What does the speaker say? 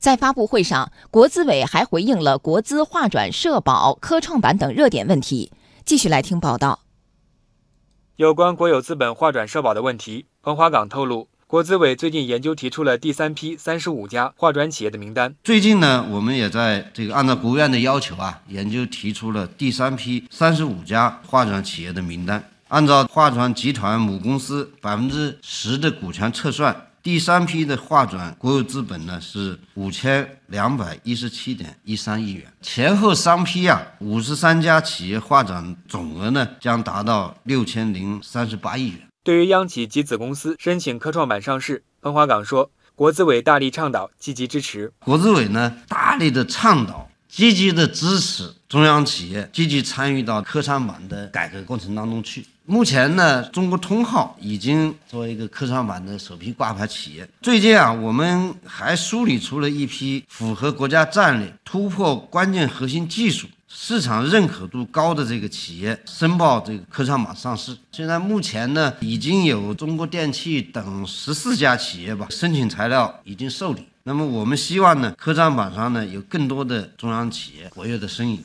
在发布会上，国资委还回应了国资划转社保、科创板等热点问题。继续来听报道。有关国有资本划转社保的问题，彭华岗透露，国资委最近研究提出了第三批三十五家划转企业的名单。最近呢，我们也在这个按照国务院的要求啊，研究提出了第三批三十五家划转企业的名单。按照划转集团母公司百分之十的股权测算，第三批的划转国有资本呢是五千两百一十七点一三亿元。前后三批啊，五十三家企业划转总额呢将达到六千零三十八亿元。对于央企及子公司申请科创板上市，彭华岗说，国资委大力倡导，积极支持。国资委呢，大力的倡导，积极的支持中央企业积极参与到科创板的改革过程当中去。目前呢，中国通号已经作为一个科创板的首批挂牌企业。最近啊，我们还梳理出了一批符合国家战略、突破关键核心技术、市场认可度高的这个企业，申报这个科创板上市。现在目前呢，已经有中国电器等十四家企业吧，申请材料已经受理。那么我们希望呢，科创板上呢有更多的中央企业活跃的身影。